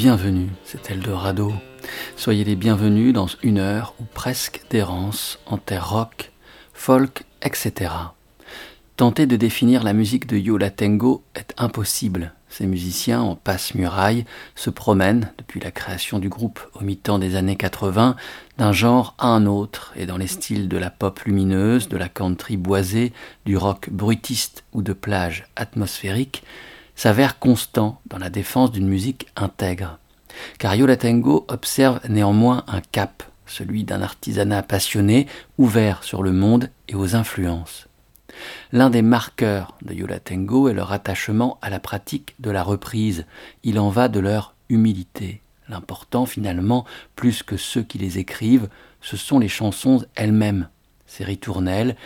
Bienvenus, c'est Eldorado. Soyez les bienvenus dans une heure ou presque d'errance en terre rock, folk, etc. Tenter de définir la musique de Yola Tango est impossible. Ces musiciens en passe-muraille se promènent, depuis la création du groupe au mi-temps des années 80, d'un genre à un autre, et dans les styles de la pop lumineuse, de la country boisée, du rock brutiste ou de plage atmosphérique, s'avère constant dans la défense d'une musique intègre. Car Yola Tango observe néanmoins un cap, celui d'un artisanat passionné, ouvert sur le monde et aux influences. L'un des marqueurs de Yola Tango est leur attachement à la pratique de la reprise. Il en va de leur humilité. L'important, finalement, plus que ceux qui les écrivent, ce sont les chansons elles-mêmes, ces ritournelles,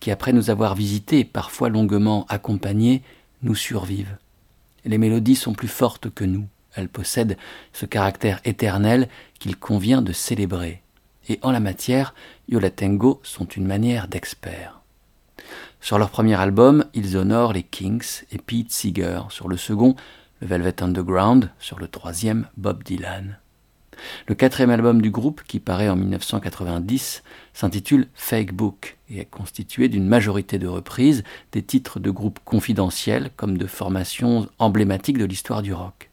qui, après nous avoir visités et parfois longuement accompagnés, nous survivent. Les mélodies sont plus fortes que nous. Elles possèdent ce caractère éternel qu'il convient de célébrer. Et en la matière, Yola Tango sont une manière d'expert. Sur leur premier album, ils honorent les Kings et Pete Seeger. Sur le second, le Velvet Underground. Sur le troisième, Bob Dylan. Le quatrième album du groupe, qui paraît en 1990, s'intitule Fake Book et est constitué d'une majorité de reprises des titres de groupes confidentiels comme de formations emblématiques de l'histoire du rock.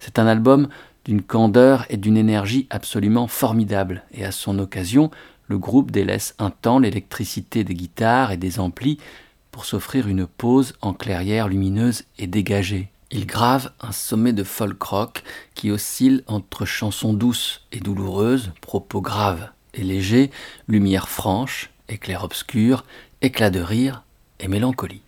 C'est un album d'une candeur et d'une énergie absolument formidable, et à son occasion, le groupe délaisse un temps l'électricité des guitares et des amplis pour s'offrir une pause en clairière lumineuse et dégagée. Il grave un sommet de folk rock qui oscille entre chansons douces et douloureuses, propos graves et légers, lumière franche, éclair obscur, éclat de rire et mélancolie.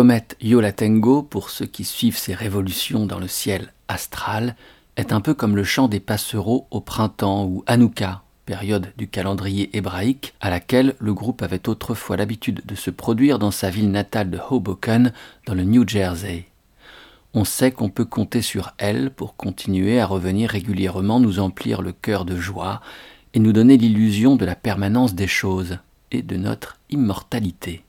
Comète Yolatengo, pour ceux qui suivent ces révolutions dans le ciel astral, est un peu comme le chant des passereaux au printemps ou Hanouka période du calendrier hébraïque à laquelle le groupe avait autrefois l'habitude de se produire dans sa ville natale de Hoboken, dans le New Jersey. On sait qu'on peut compter sur elle pour continuer à revenir régulièrement nous emplir le cœur de joie et nous donner l'illusion de la permanence des choses et de notre immortalité.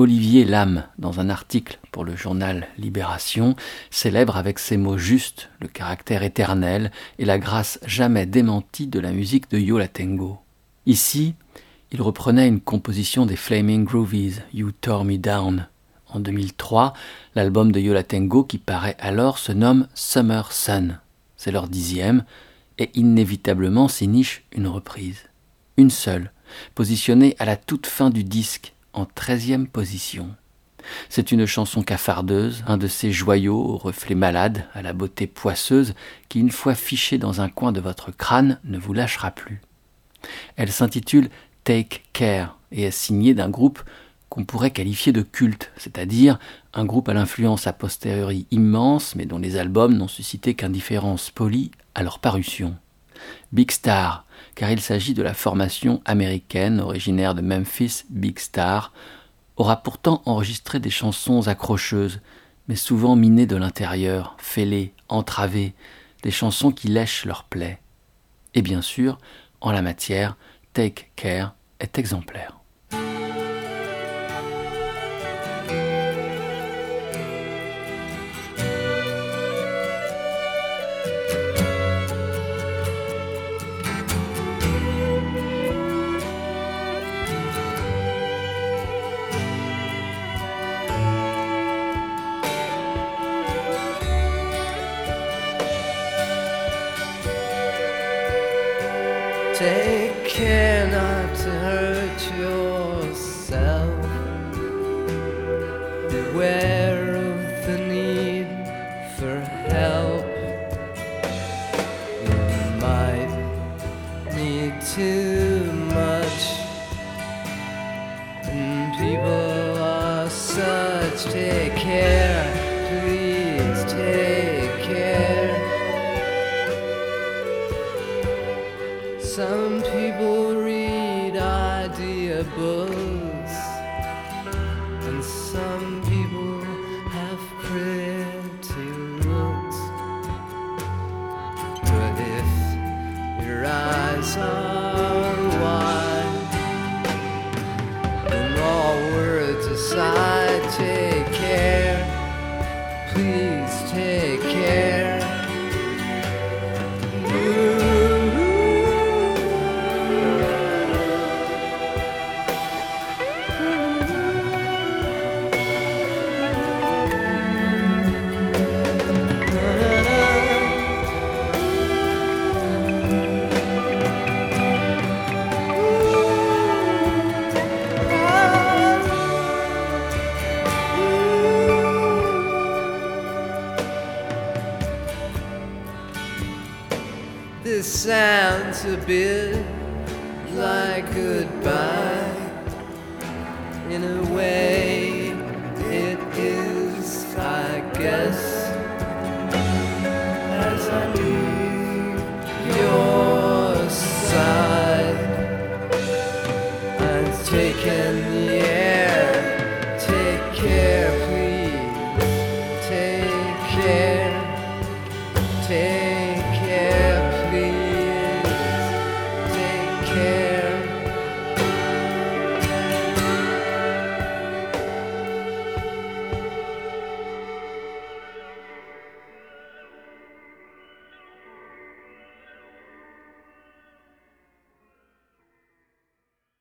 Olivier Lame, dans un article pour le journal Libération, célèbre avec ces mots justes le caractère éternel et la grâce jamais démentie de la musique de Yo La Tengo. Ici, il reprenait une composition des Flaming Groovies, You Tore Me Down. En 2003, l'album de Yo La Tengo qui paraît alors se nomme Summer Sun. C'est leur dixième, et inévitablement s'y niche une reprise. Une seule, positionnée à la toute fin du disque en treizième position. C'est une chanson cafardeuse, un de ces joyaux aux reflets malades, à la beauté poisseuse, qui, une fois fichée dans un coin de votre crâne, ne vous lâchera plus. Elle s'intitule Take Care et est signée d'un groupe qu'on pourrait qualifier de culte, c'est-à-dire un groupe à l'influence a posteriori immense, mais dont les albums n'ont suscité qu'indifférence polie à leur parution. Big Star, car il s'agit de la formation américaine originaire de Memphis, Big Star, aura pourtant enregistré des chansons accrocheuses, mais souvent minées de l'intérieur, fêlées, entravées, des chansons qui lèchent leurs plaies. Et bien sûr, en la matière, Take Care est exemplaire.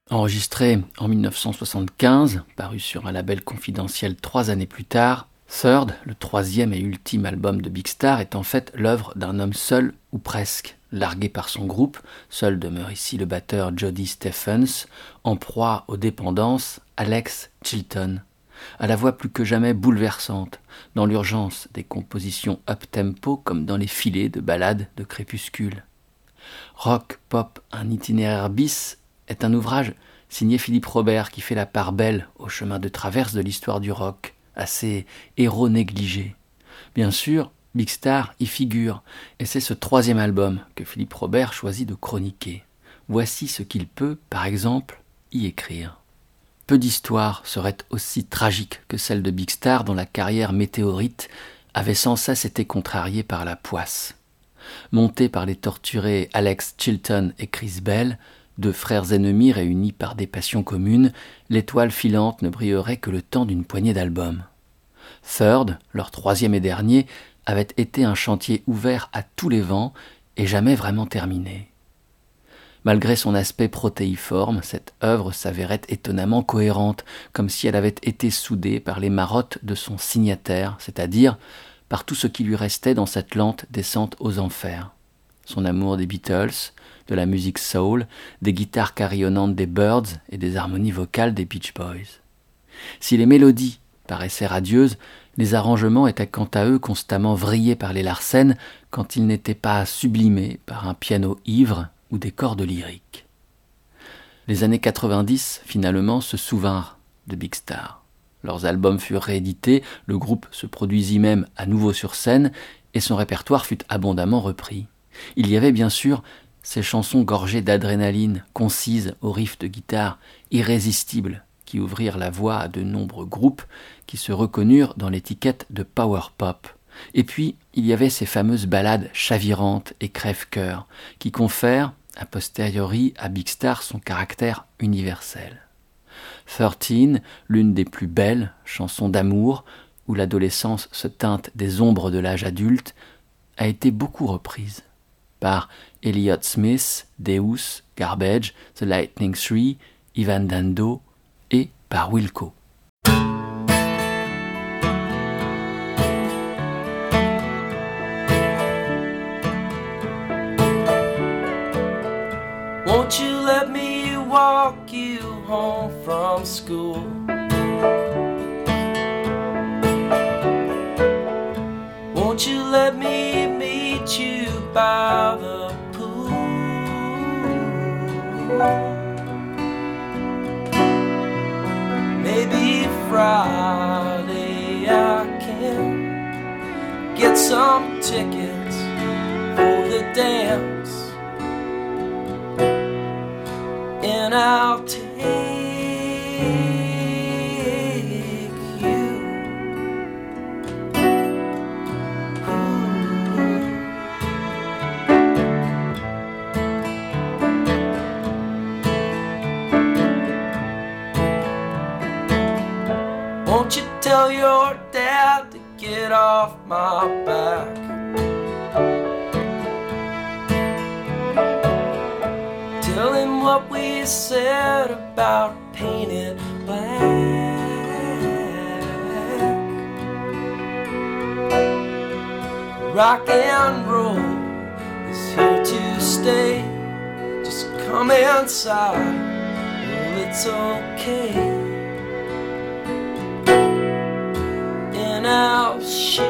Enregistré en 1975, paru sur un label confidentiel trois années plus tard, Third, le troisième et ultime album de Big Star, est en fait l'œuvre d'un homme seul ou presque, largué par son groupe, seul demeure ici le batteur Jody Stephens, en proie aux dépendances, Alex Chilton, à la voix plus que jamais bouleversante, dans l'urgence des compositions up-tempo comme dans les filets de ballades de crépuscule. Rock, pop, un itinéraire bis est un ouvrage signé Philippe Robert qui fait la part belle au chemin de traverse de l'histoire du rock, à ses héros négligés. Bien sûr, Big Star y figure, et c'est ce troisième album que Philippe Robert choisit de chroniquer. voici ce qu'il peut, par exemple, y écrire. Peu d'histoires seraient aussi tragiques que celle de Big Star dont la carrière météorite avait sans cesse été contrariée par la poisse. Monté par les torturés Alex Chilton et Chris Bell, deux frères ennemis réunis par des passions communes, l'étoile filante ne brillerait que le temps d'une poignée d'albums. Third, leur troisième et dernier, avait été un chantier ouvert à tous les vents et jamais vraiment terminé. Malgré son aspect protéiforme, cette œuvre s'avérait étonnamment cohérente, comme si elle avait été soudée par les marottes de son signataire, c'est-à-dire par tout ce qui lui restait dans cette lente descente aux enfers. Son amour des Beatles, de la musique soul, des guitares carillonnantes des Birds et des harmonies vocales des Beach Boys. Si les mélodies paraissaient radieuses, les arrangements étaient quant à eux constamment vrillés par les Larsen quand ils n'étaient pas sublimés par un piano ivre ou des cordes lyriques. Les années 90, finalement, se souvinrent de Big Star. Leurs albums furent réédités, le groupe se produisit même à nouveau sur scène, et son répertoire fut abondamment repris. Il y avait bien sûr ces chansons gorgées d'adrénaline, concises aux riffs de guitare irrésistibles, qui ouvrirent la voie à de nombreux groupes qui se reconnurent dans l'étiquette de power pop. Et puis, il y avait ces fameuses ballades chavirantes et crève-cœur, qui confèrent, a posteriori, à Big Star son caractère universel. Thirteen, l'une des plus belles chansons d'amour, où l'adolescence se teinte des ombres de l'âge adulte, a été beaucoup reprise par Elliott Smith, Deus, Garbage, The Lightning Three, Ivan Dando et par Wilco. Won't you let me walk you home from school? Won't you let me meet you by the? Maybe Friday I can get some tickets for the dance and I'll take off my back? Tell him what we said about painted black. Rock and roll is here to stay. Just come inside. Well, it's okay. now she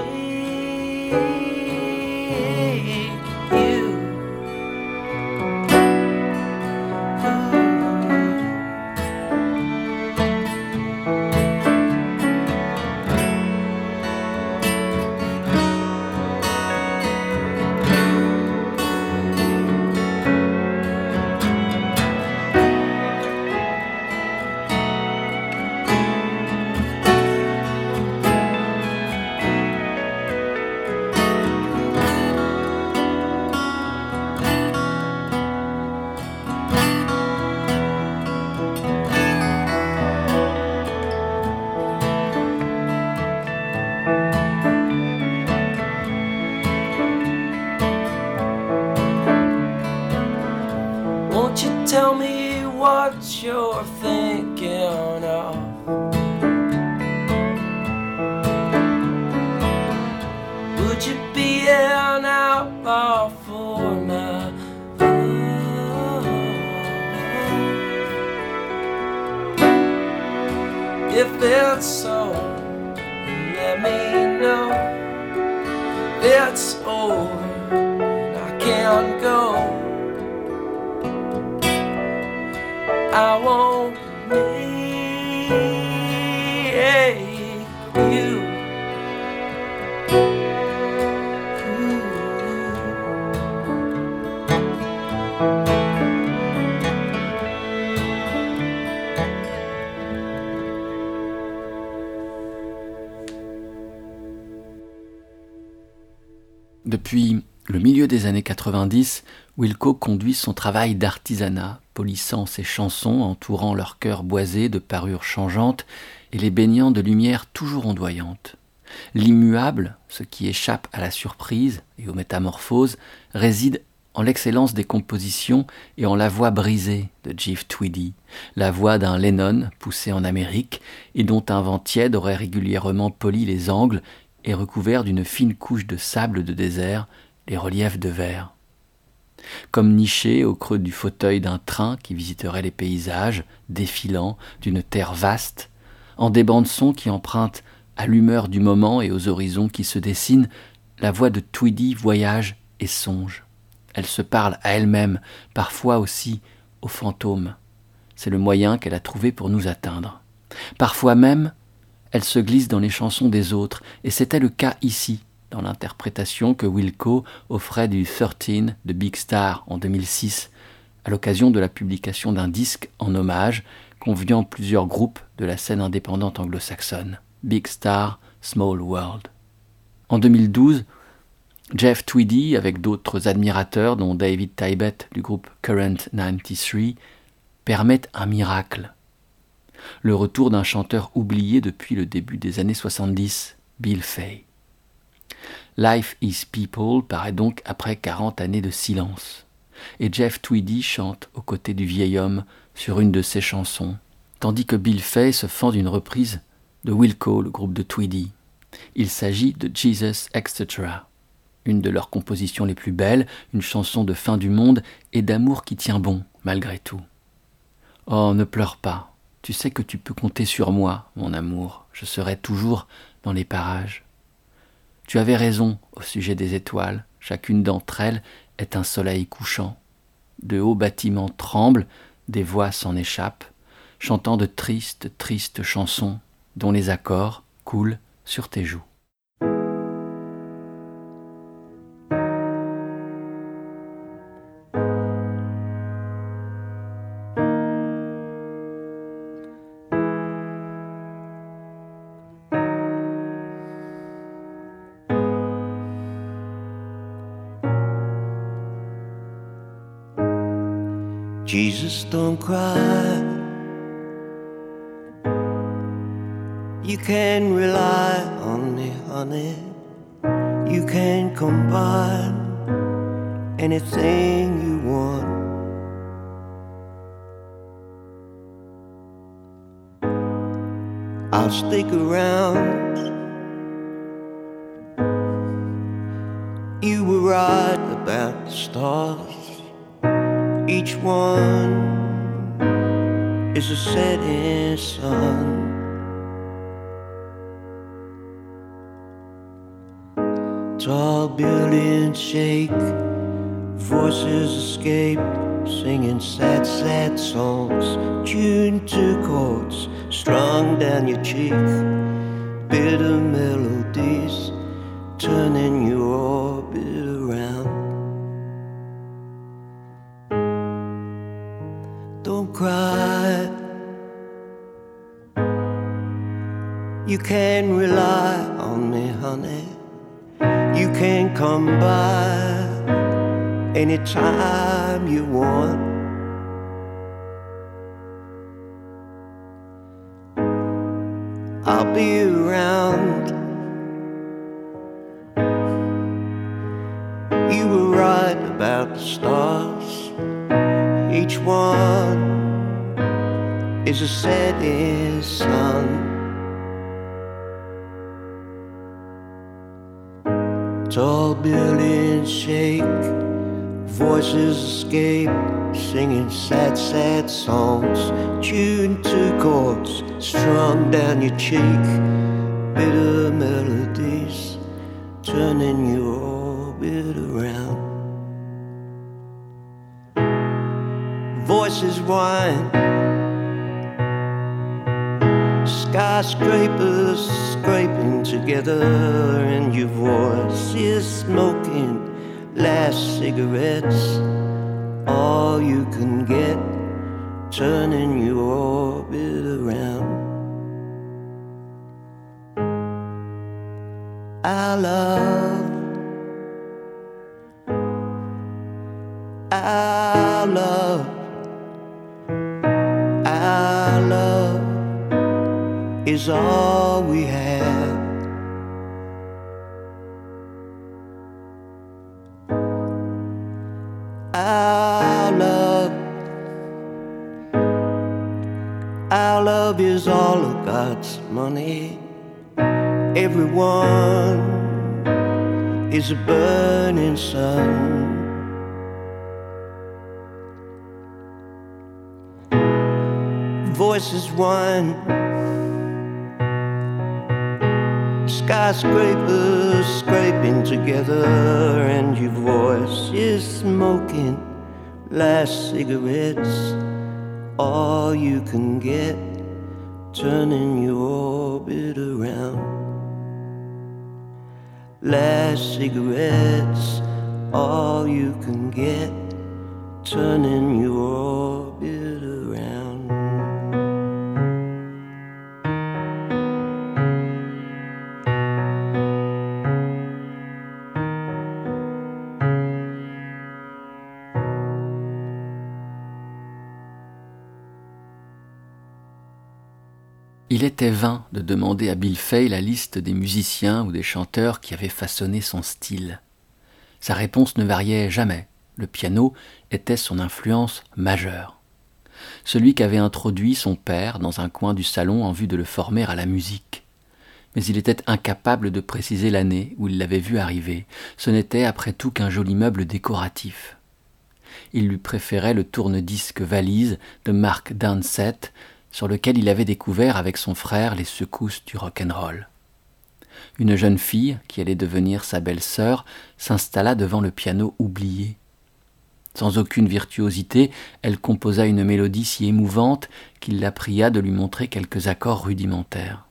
If it's so, let me know. It's over, and I can't go. I won't Depuis le milieu des années 90, Wilco conduit son travail d'artisanat, polissant ses chansons, entourant leur cœur boisé de parures changeantes et les baignant de lumière toujours ondoyante. L'immuable, ce qui échappe à la surprise et aux métamorphoses, réside en l'excellence des compositions et en la voix brisée de Jeff Tweedy, la voix d'un Lennon poussé en Amérique et dont un vent tiède aurait régulièrement poli les angles recouvert d'une fine couche de sable de désert les reliefs de verre. Comme niché au creux du fauteuil d'un train qui visiterait les paysages défilants d'une terre vaste, en des bandes sons qui empruntent à l'humeur du moment et aux horizons qui se dessinent, la voix de Tweedy voyage et songe. Elle se parle à elle-même, parfois aussi aux fantômes. C'est le moyen qu'elle a trouvé pour nous atteindre. Parfois même, elle se glisse dans les chansons des autres, et c'était le cas ici, dans l'interprétation que Wilco offrait du 13 de Big Star en 2006, à l'occasion de la publication d'un disque en hommage conviant plusieurs groupes de la scène indépendante anglo-saxonne, Big Star, Small World. En 2012, Jeff Tweedy, avec d'autres admirateurs, dont David Tybett du groupe Current 93, permet un miracle le retour d'un chanteur oublié depuis le début des années 70, Bill Fay. Life is People paraît donc après 40 années de silence, et Jeff Tweedy chante aux côtés du vieil homme sur une de ses chansons, tandis que Bill Fay se fend d'une reprise de Wilco, le groupe de Tweedy. Il s'agit de Jesus Etc., une de leurs compositions les plus belles, une chanson de fin du monde et d'amour qui tient bon malgré tout. Oh, ne pleure pas, tu sais que tu peux compter sur moi, mon amour, je serai toujours dans les parages. Tu avais raison au sujet des étoiles, chacune d'entre elles est un soleil couchant. De hauts bâtiments tremblent, des voix s'en échappent, chantant de tristes, tristes chansons, dont les accords coulent sur tes joues. Cry. You can rely on me, honey. You can combine anything you want. I'll stick around. You were right about the stars. Each one is a setting sun. Tall buildings shake, voices escape, singing sad, sad songs, tuned to chords strung down your cheek. Bitter melodies turning you orbit come by anytime you want. I'll be around. You were right about the stars. Each one is a setting Tall buildings shake, voices escape, singing sad, sad songs, tuned to chords strung down your cheek. Bitter melodies turning your orbit around. Voices whine, skyscrapers scraping together, and your voice is smoking last cigarettes. All you can get, turning your orbit around. Our love is all we have. Our love, our love is all of God's money. Everyone is a burning sun. Voices one, skyscrapers scraping together, and your voice is smoking last cigarettes. All you can get, turning your orbit around. Last cigarettes, all you can get, turning your vain de demander à Bill Fay la liste des musiciens ou des chanteurs qui avaient façonné son style. Sa réponse ne variait jamais. Le piano était son influence majeure. Celui qu'avait introduit son père dans un coin du salon en vue de le former à la musique. Mais il était incapable de préciser l'année où il l'avait vu arriver. Ce n'était après tout qu'un joli meuble décoratif. Il lui préférait le tourne-disque valise de Mark Downsett, sur lequel il avait découvert avec son frère les secousses du rock'n'roll. Une jeune fille, qui allait devenir sa belle-sœur, s'installa devant le piano oublié. Sans aucune virtuosité, elle composa une mélodie si émouvante qu'il la pria de lui montrer quelques accords rudimentaires.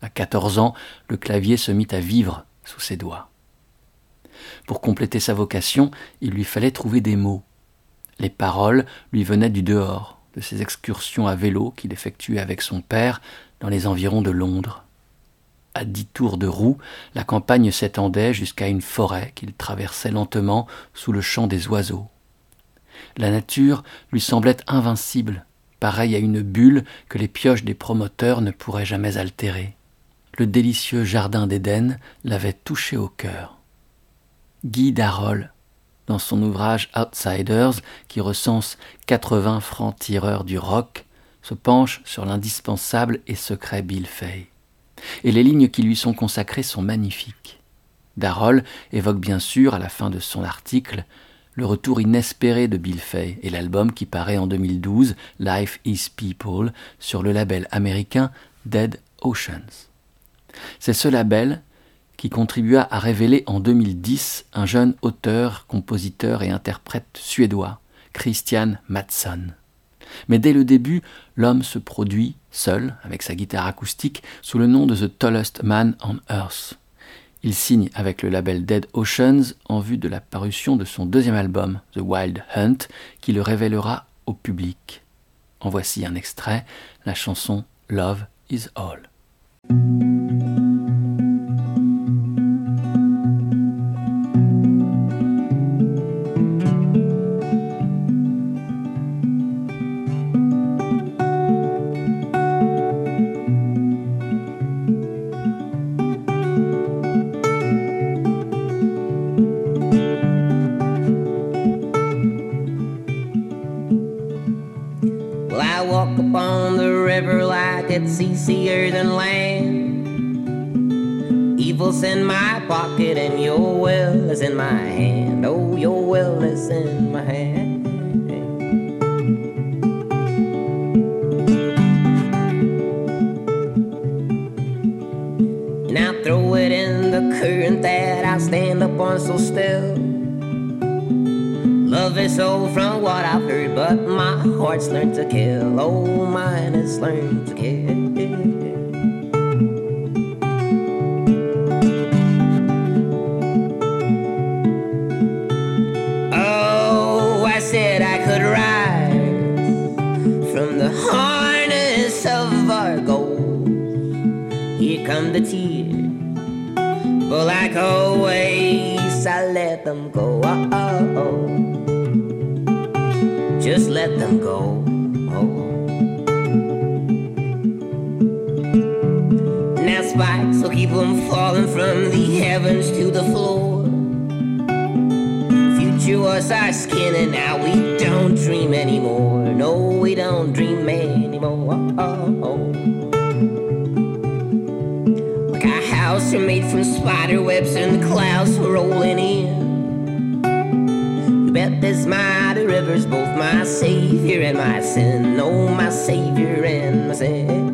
À quatorze ans, le clavier se mit à vivre sous ses doigts. Pour compléter sa vocation, il lui fallait trouver des mots. Les paroles lui venaient du dehors, de ses excursions à vélo qu'il effectuait avec son père dans les environs de Londres. À dix tours de roue, la campagne s'étendait jusqu'à une forêt qu'il traversait lentement sous le chant des oiseaux. La nature lui semblait invincible, pareille à une bulle que les pioches des promoteurs ne pourraient jamais altérer. Le délicieux jardin d'Éden l'avait touché au cœur. Guy Darol dans son ouvrage Outsiders, qui recense 80 francs-tireurs du rock, se penche sur l'indispensable et secret Bill Fay. Et les lignes qui lui sont consacrées sont magnifiques. Darrell évoque bien sûr, à la fin de son article, le retour inespéré de Bill Fay et l'album qui paraît en 2012, Life is People, sur le label américain Dead Oceans. C'est ce label qui contribua à révéler en 2010 un jeune auteur, compositeur et interprète suédois, Christian Mattsson. Mais dès le début, l'homme se produit, seul, avec sa guitare acoustique, sous le nom de The Tallest Man on Earth. Il signe avec le label Dead Oceans en vue de la parution de son deuxième album, The Wild Hunt, qui le révélera au public. En voici un extrait, la chanson Love is All. Anymore. No, we don't dream anymore. Oh, oh. Like our house are made from spider webs, and the clouds are rolling in You bet this mighty river's both my savior and my sin. Oh, my savior and my sin.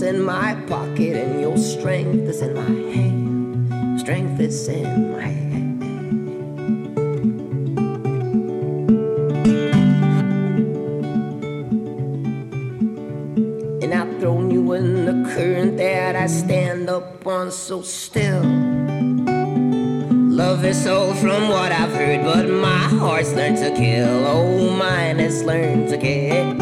In my pocket, and your strength is in my hand. Strength is in my hand. And I've thrown you in the current that I stand up on so still. Love is so from what I've heard, but my heart's learned to kill. Oh, mine has learned to kill.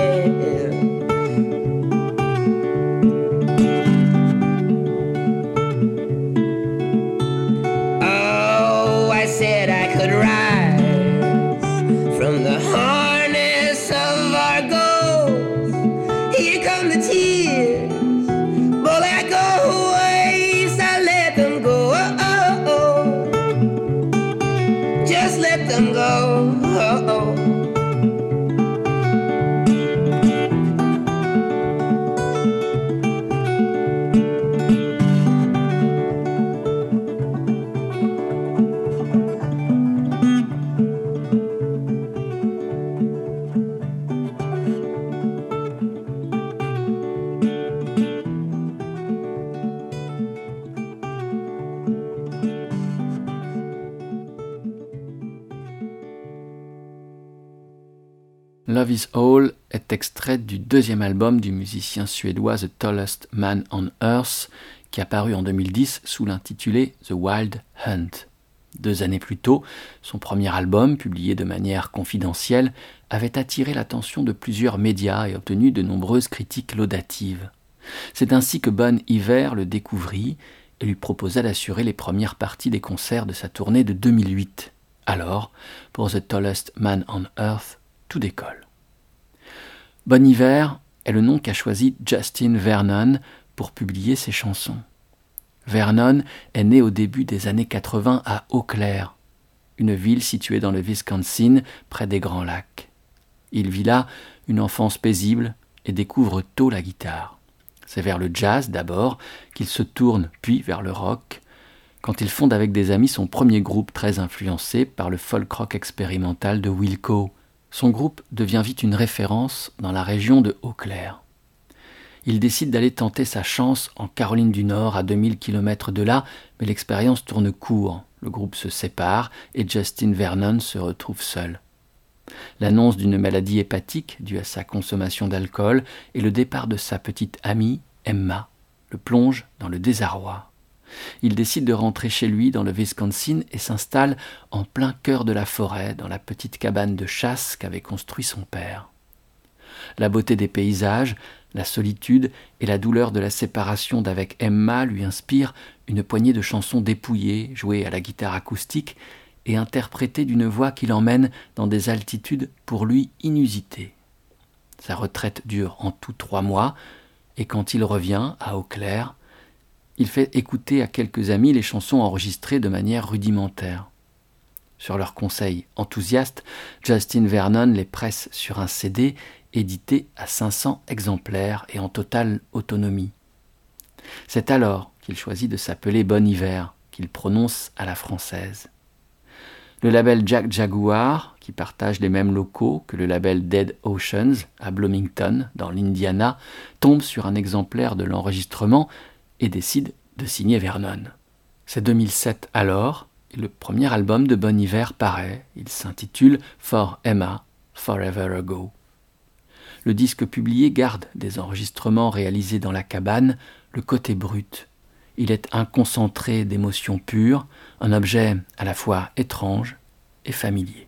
Love is All est extrait du deuxième album du musicien suédois The Tallest Man on Earth, qui a paru en 2010 sous l'intitulé The Wild Hunt. Deux années plus tôt, son premier album, publié de manière confidentielle, avait attiré l'attention de plusieurs médias et obtenu de nombreuses critiques laudatives. C'est ainsi que Bon Iver le découvrit et lui proposa d'assurer les premières parties des concerts de sa tournée de 2008. Alors, pour The Tallest Man on Earth, tout décolle. Bon Hiver est le nom qu'a choisi Justin Vernon pour publier ses chansons. Vernon est né au début des années 80 à Eau Claire, une ville située dans le Wisconsin près des Grands Lacs. Il vit là une enfance paisible et découvre tôt la guitare. C'est vers le jazz d'abord qu'il se tourne, puis vers le rock, quand il fonde avec des amis son premier groupe très influencé par le folk rock expérimental de Wilco, son groupe devient vite une référence dans la région de Eau-Claire. Il décide d'aller tenter sa chance en Caroline du Nord, à 2000 km de là, mais l'expérience tourne court. Le groupe se sépare et Justin Vernon se retrouve seul. L'annonce d'une maladie hépatique due à sa consommation d'alcool et le départ de sa petite amie, Emma, le plonge dans le désarroi. Il décide de rentrer chez lui dans le Wisconsin et s'installe en plein cœur de la forêt, dans la petite cabane de chasse qu'avait construit son père. La beauté des paysages, la solitude et la douleur de la séparation d'avec Emma lui inspirent une poignée de chansons dépouillées, jouées à la guitare acoustique et interprétées d'une voix qui l'emmène dans des altitudes pour lui inusitées. Sa retraite dure en tout trois mois, et quand il revient à Eau-Claire, il fait écouter à quelques amis les chansons enregistrées de manière rudimentaire. Sur leur conseil enthousiaste, Justin Vernon les presse sur un CD édité à 500 exemplaires et en totale autonomie. C'est alors qu'il choisit de s'appeler Bon Hiver, qu'il prononce à la française. Le label Jack Jaguar, qui partage les mêmes locaux que le label Dead Oceans à Bloomington, dans l'Indiana, tombe sur un exemplaire de l'enregistrement et décide de signer Vernon. C'est 2007 alors, et le premier album de Bon Hiver paraît. Il s'intitule For Emma, Forever Ago. Le disque publié garde des enregistrements réalisés dans la cabane, le côté brut. Il est un concentré d'émotions pures, un objet à la fois étrange et familier.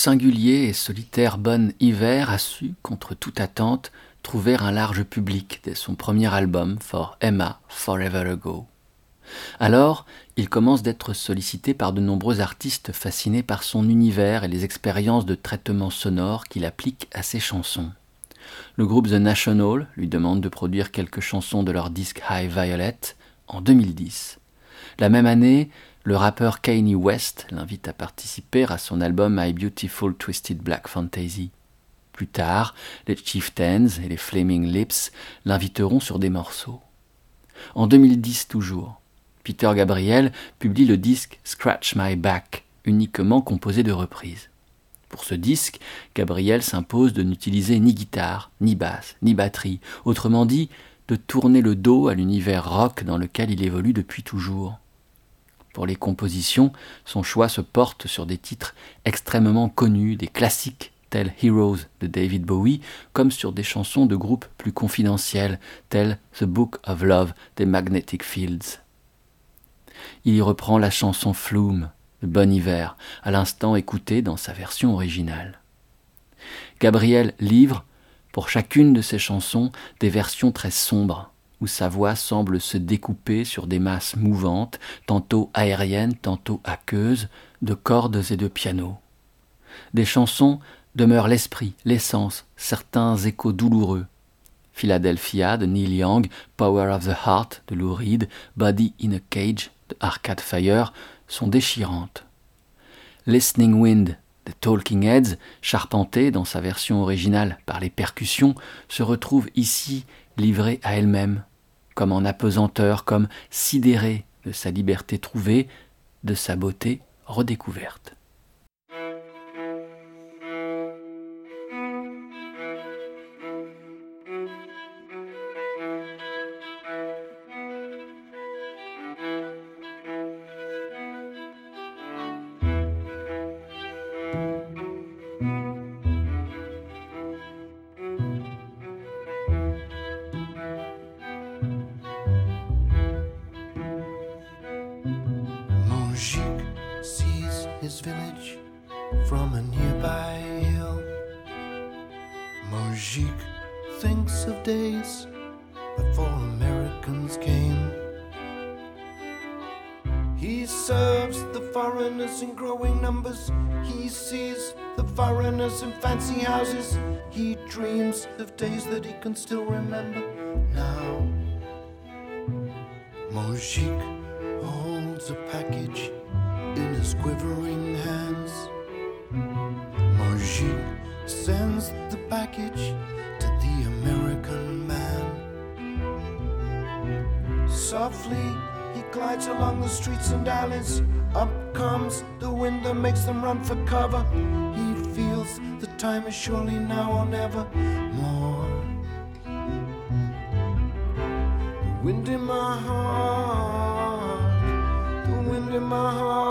Singulier et solitaire Bon Hiver a su, contre toute attente, trouver un large public dès son premier album For Emma Forever Ago. Alors, il commence d'être sollicité par de nombreux artistes fascinés par son univers et les expériences de traitement sonore qu'il applique à ses chansons. Le groupe The National lui demande de produire quelques chansons de leur disque High Violet en 2010. La même année, le rappeur Kanye West l'invite à participer à son album My Beautiful Twisted Black Fantasy. Plus tard, les Chieftains et les Flaming Lips l'inviteront sur des morceaux. En 2010 toujours, Peter Gabriel publie le disque Scratch My Back, uniquement composé de reprises. Pour ce disque, Gabriel s'impose de n'utiliser ni guitare, ni basse, ni batterie, autrement dit, de tourner le dos à l'univers rock dans lequel il évolue depuis toujours. Pour les compositions, son choix se porte sur des titres extrêmement connus, des classiques tels Heroes de David Bowie, comme sur des chansons de groupes plus confidentielles telles The Book of Love des Magnetic Fields. Il y reprend la chanson Flume de Bon Hiver, à l'instant écoutée dans sa version originale. Gabriel livre, pour chacune de ses chansons, des versions très sombres, où sa voix semble se découper sur des masses mouvantes, tantôt aériennes, tantôt aqueuses, de cordes et de piano. Des chansons demeurent l'esprit, l'essence, certains échos douloureux. Philadelphia de Neil Young, Power of the Heart de Lou Reed, Body in a Cage de Arcade Fire sont déchirantes. Listening Wind de Talking Heads, charpentée dans sa version originale par les percussions, se retrouve ici livrée à elle-même, comme en apesanteur, comme sidérée de sa liberté trouvée, de sa beauté redécouverte. Village from a nearby hill. Mojik thinks of days before Americans came. He serves the foreigners in growing numbers. He sees the foreigners in fancy houses. He dreams of days that he can still remember now. Mojik holds a package quivering hands. Mojik sends the package to the American man. Softly, he glides along the streets and alleys. Up comes the wind that makes them run for cover. He feels the time is surely now or never more. wind in my heart, the wind in my heart,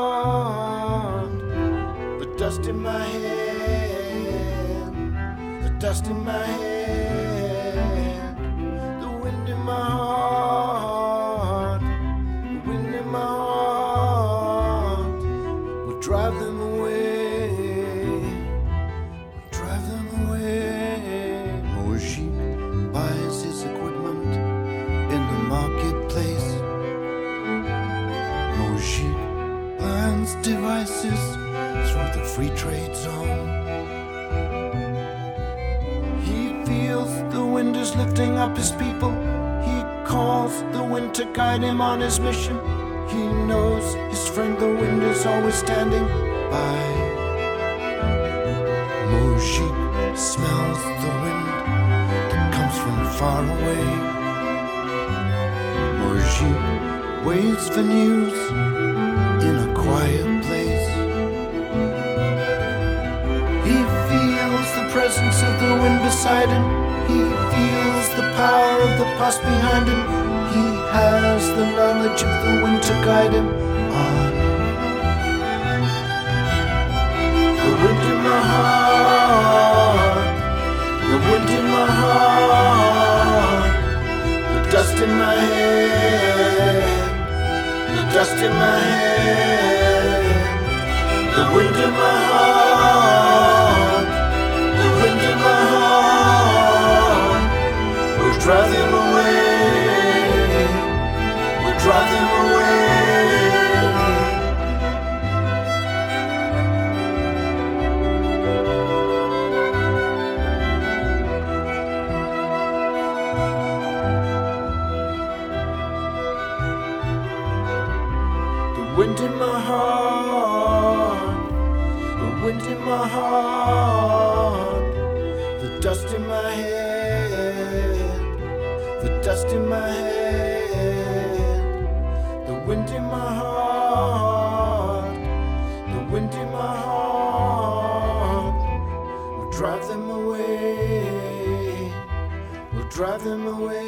dust in my head, the wind to guide him on his mission. He knows his friend the wind is always standing by. Mojik smells the wind that comes from far away. Mojik waits for news in a quiet place. He feels the presence of the wind beside him. He feels the power of the past behind him. Has the knowledge of the wind to guide him on. The wind in my heart, the wind in my heart, the dust in my head, the dust in my head, the wind in my heart the wind in my heart will drive. Will The wind in my heart. The wind in my heart drive them away.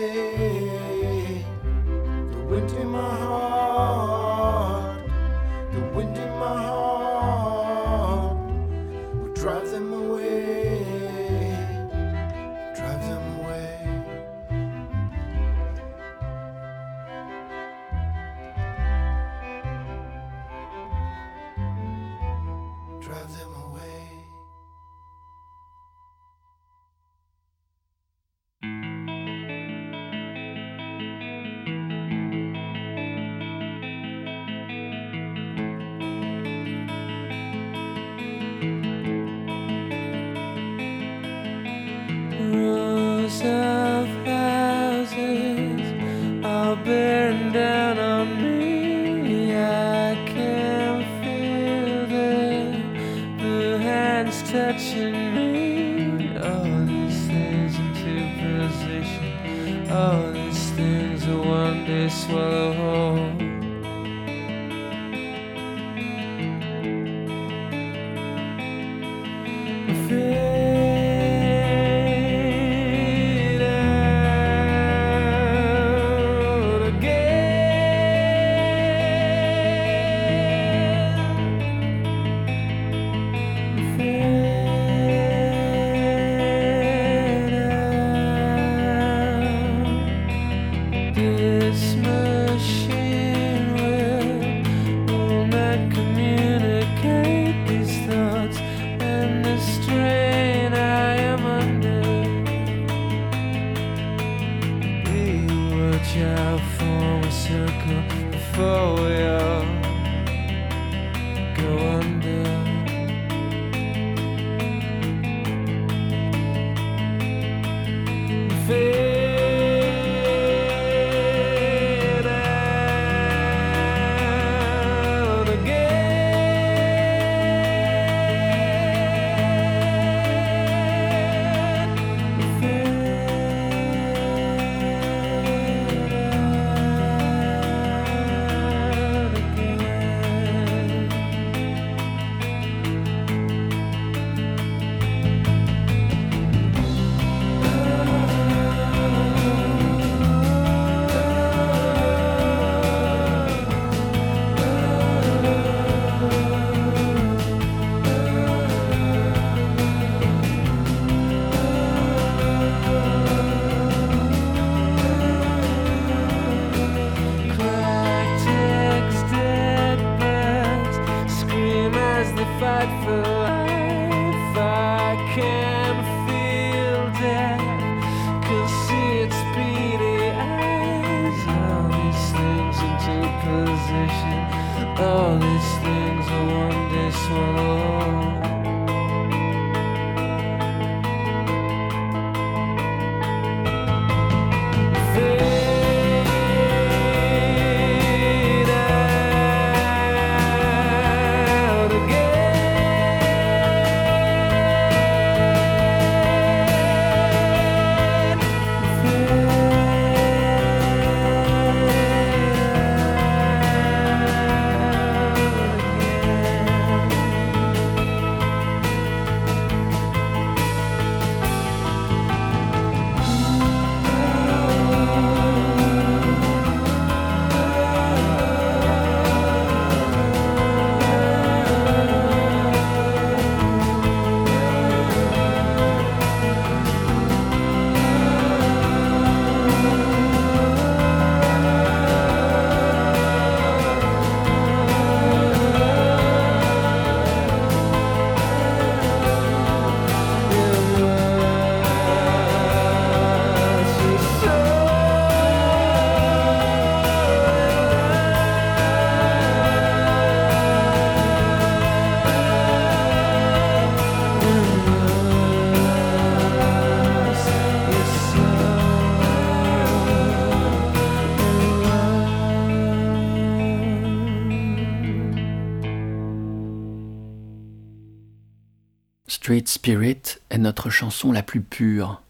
Street Spirit est notre chanson la plus pure,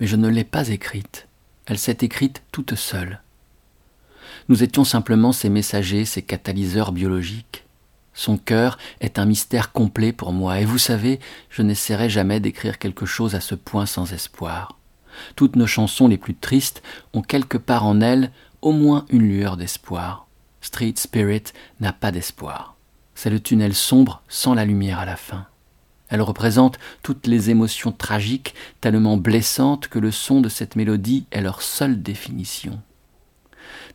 mais je ne l'ai pas écrite. Elle s'est écrite toute seule. Nous étions simplement ses messagers, ses catalyseurs biologiques. Son cœur est un mystère complet pour moi, et vous savez, je n'essaierai jamais d'écrire quelque chose à ce point sans espoir. Toutes nos chansons les plus tristes ont quelque part en elles au moins une lueur d'espoir. Street Spirit n'a pas d'espoir. C'est le tunnel sombre sans la lumière à la fin. Elle représente toutes les émotions tragiques, tellement blessantes que le son de cette mélodie est leur seule définition.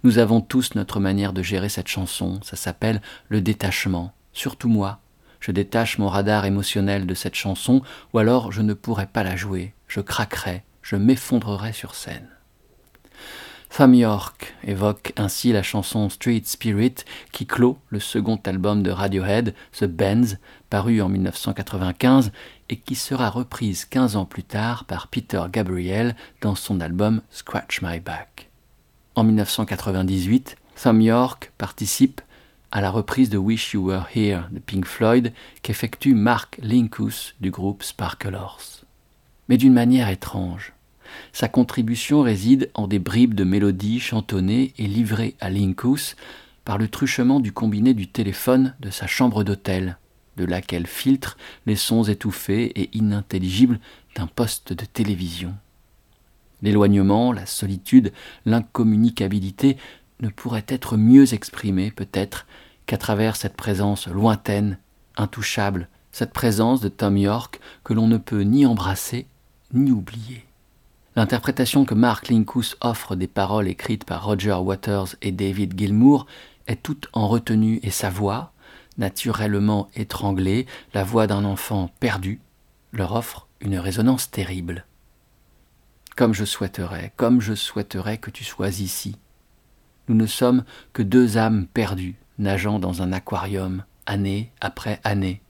Nous avons tous notre manière de gérer cette chanson, ça s'appelle le détachement, surtout moi. je détache mon radar émotionnel de cette chanson, ou alors je ne pourrais pas la jouer, je craquerais, je m'effondrerais sur scène. Thumb York évoque ainsi la chanson Street Spirit qui clôt le second album de Radiohead, The Benz, paru en 1995 et qui sera reprise 15 ans plus tard par Peter Gabriel dans son album Scratch My Back. En 1998, Thumb York participe à la reprise de Wish You Were Here de Pink Floyd qu'effectue Mark Linkus du groupe Sparkle Horse. Mais d'une manière étrange. Sa contribution réside en des bribes de mélodies chantonnées et livrées à Linkus par le truchement du combiné du téléphone de sa chambre d'hôtel, de laquelle filtre les sons étouffés et inintelligibles d'un poste de télévision. L'éloignement, la solitude, l'incommunicabilité ne pourraient être mieux exprimés peut-être qu'à travers cette présence lointaine, intouchable, cette présence de Tom York que l'on ne peut ni embrasser ni oublier. L'interprétation que Mark Linkus offre des paroles écrites par Roger Waters et David Gilmour est toute en retenue et sa voix, naturellement étranglée, la voix d'un enfant perdu, leur offre une résonance terrible. Comme je souhaiterais, comme je souhaiterais que tu sois ici. Nous ne sommes que deux âmes perdues, nageant dans un aquarium, année après année,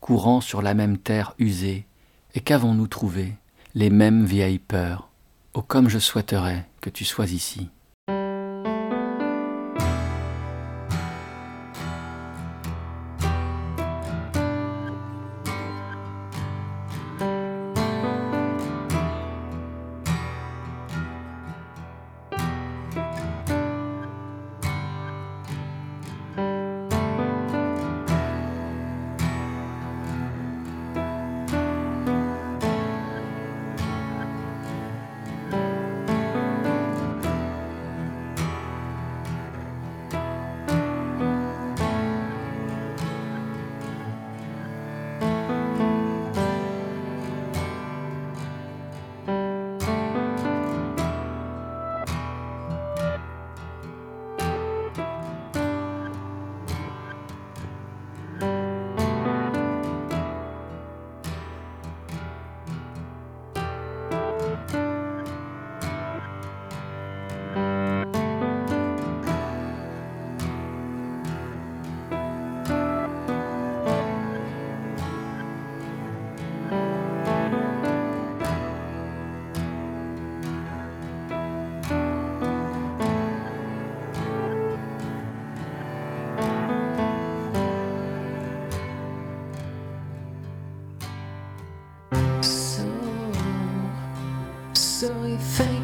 courant sur la même terre usée. Et qu'avons-nous trouvé? Les mêmes vieilles peurs. Oh comme je souhaiterais que tu sois ici.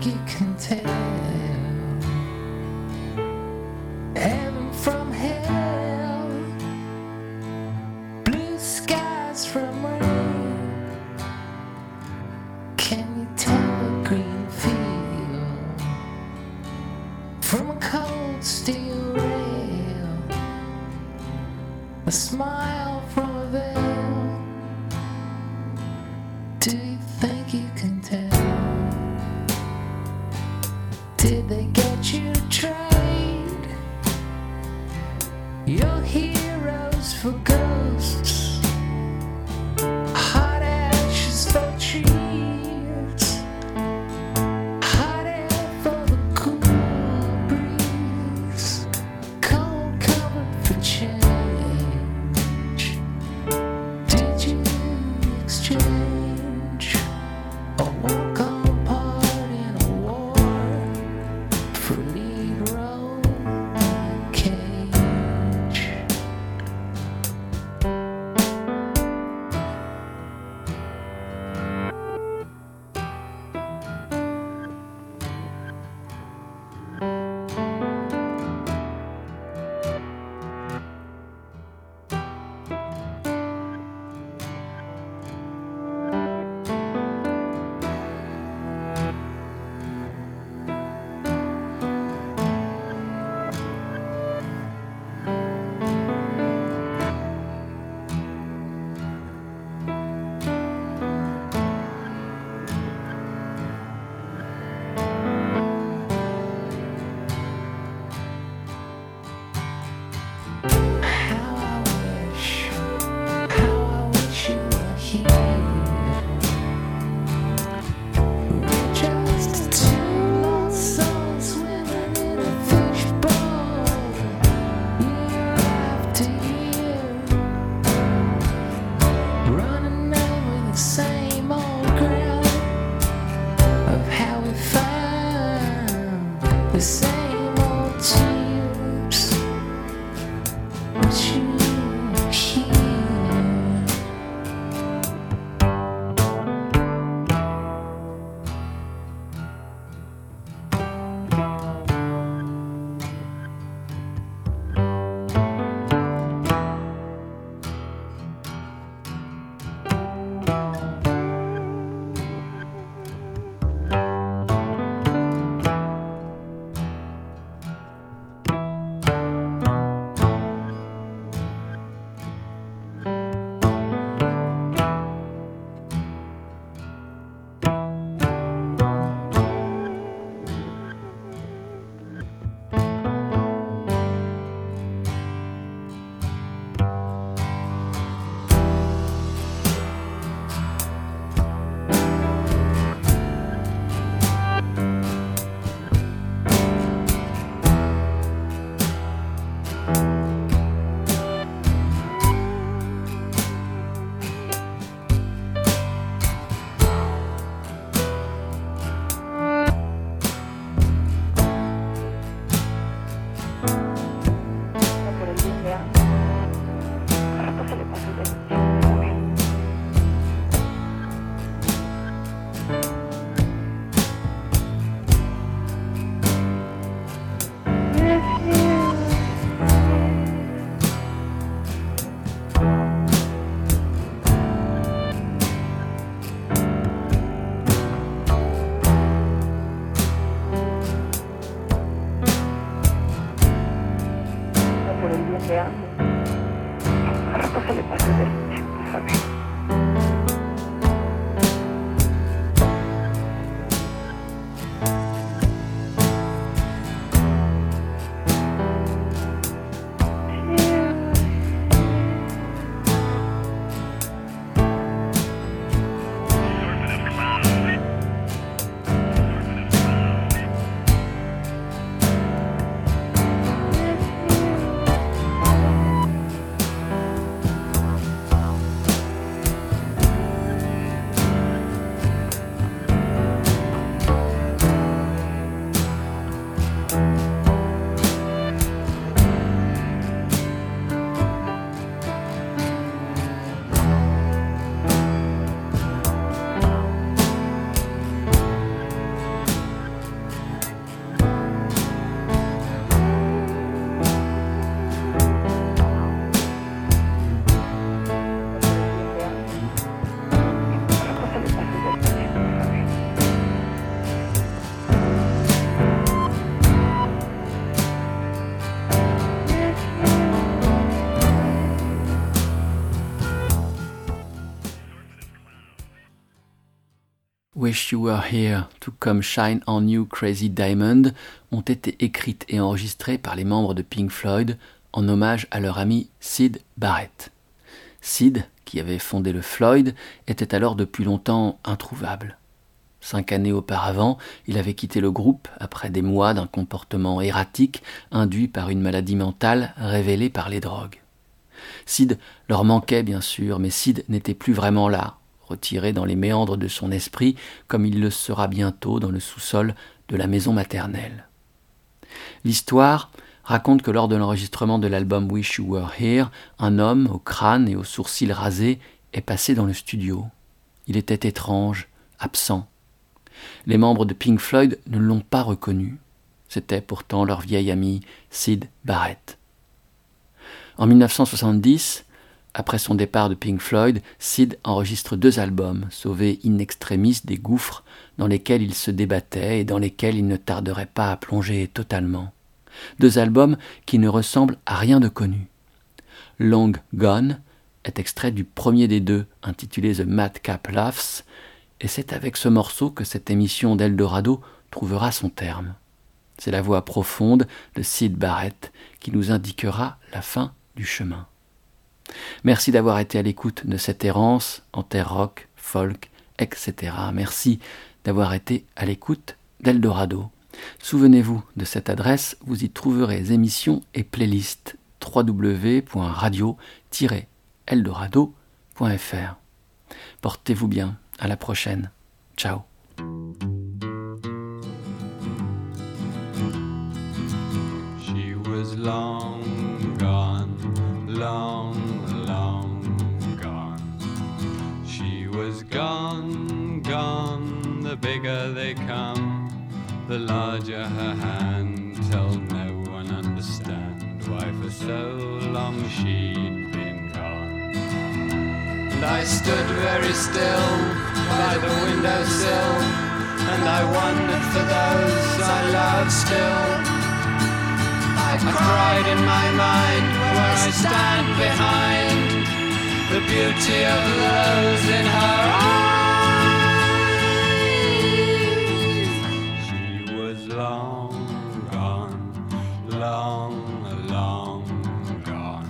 You think you can tell watching. Wish You Were Here, tout comme Shine on You Crazy Diamond, ont été écrites et enregistrées par les membres de Pink Floyd en hommage à leur ami Sid Barrett. Sid, qui avait fondé le Floyd, était alors depuis longtemps introuvable. Cinq années auparavant, il avait quitté le groupe après des mois d'un comportement erratique induit par une maladie mentale révélée par les drogues. Sid leur manquait bien sûr, mais Sid n'était plus vraiment là, retiré dans les méandres de son esprit, comme il le sera bientôt dans le sous-sol de la maison maternelle. L'histoire raconte que lors de l'enregistrement de l'album Wish You Were Here, un homme au crâne et aux sourcils rasés est passé dans le studio. Il était étrange, absent. Les membres de Pink Floyd ne l'ont pas reconnu. C'était pourtant leur vieil ami Sid Barrett. En 1970, après son départ de Pink Floyd, Sid enregistre deux albums, sauvés in extremis des gouffres dans lesquels il se débattait et dans lesquels il ne tarderait pas à plonger totalement. Deux albums qui ne ressemblent à rien de connu. Long Gone est extrait du premier des deux, intitulé The Madcap Laughs, et c'est avec ce morceau que cette émission d'Eldorado trouvera son terme. C'est la voix profonde de Sid Barrett qui nous indiquera la fin du chemin. Merci d'avoir été à l'écoute de cette errance en terre rock, folk, etc. Merci d'avoir été à l'écoute d'Eldorado. Souvenez-vous de cette adresse, vous y trouverez émissions et playlists www.radio-eldorado.fr. Portez-vous bien, à la prochaine. Ciao. Gone, gone. The bigger they come, the larger her hand. Tell no one understand why for so long she'd been gone. And I stood very still by the windowsill, and I wondered for those I loved still. I cried in my mind where I stand behind the beauty of those in her eyes. She was long gone, long, long gone.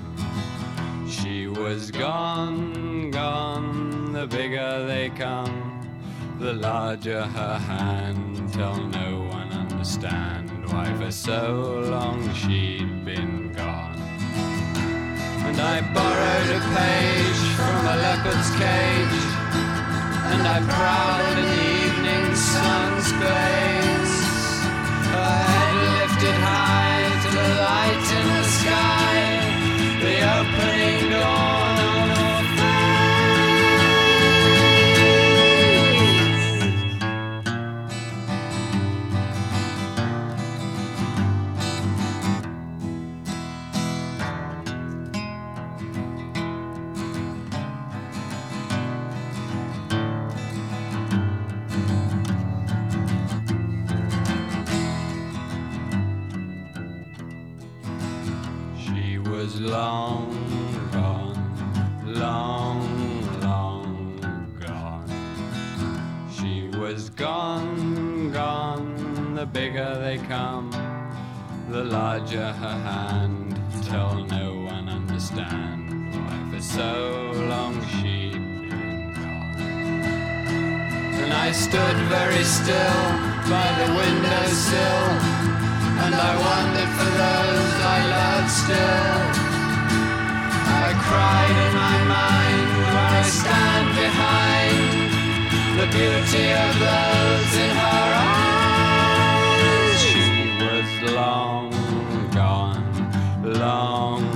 She was gone, gone. The bigger they come, the larger her hand. Tell no one understand why for so long she'd been gone. And I borrowed a page from a leopard's cage, and I prowled in the evening sun's blaze. Her head lifted high bigger they come, the larger her hand. Tell no one understand why for so long she'd been gone. And I stood very still by the windowsill, and I wondered for those I loved still. I cried in my mind where I stand behind the beauty of those in her eyes. Long gone, long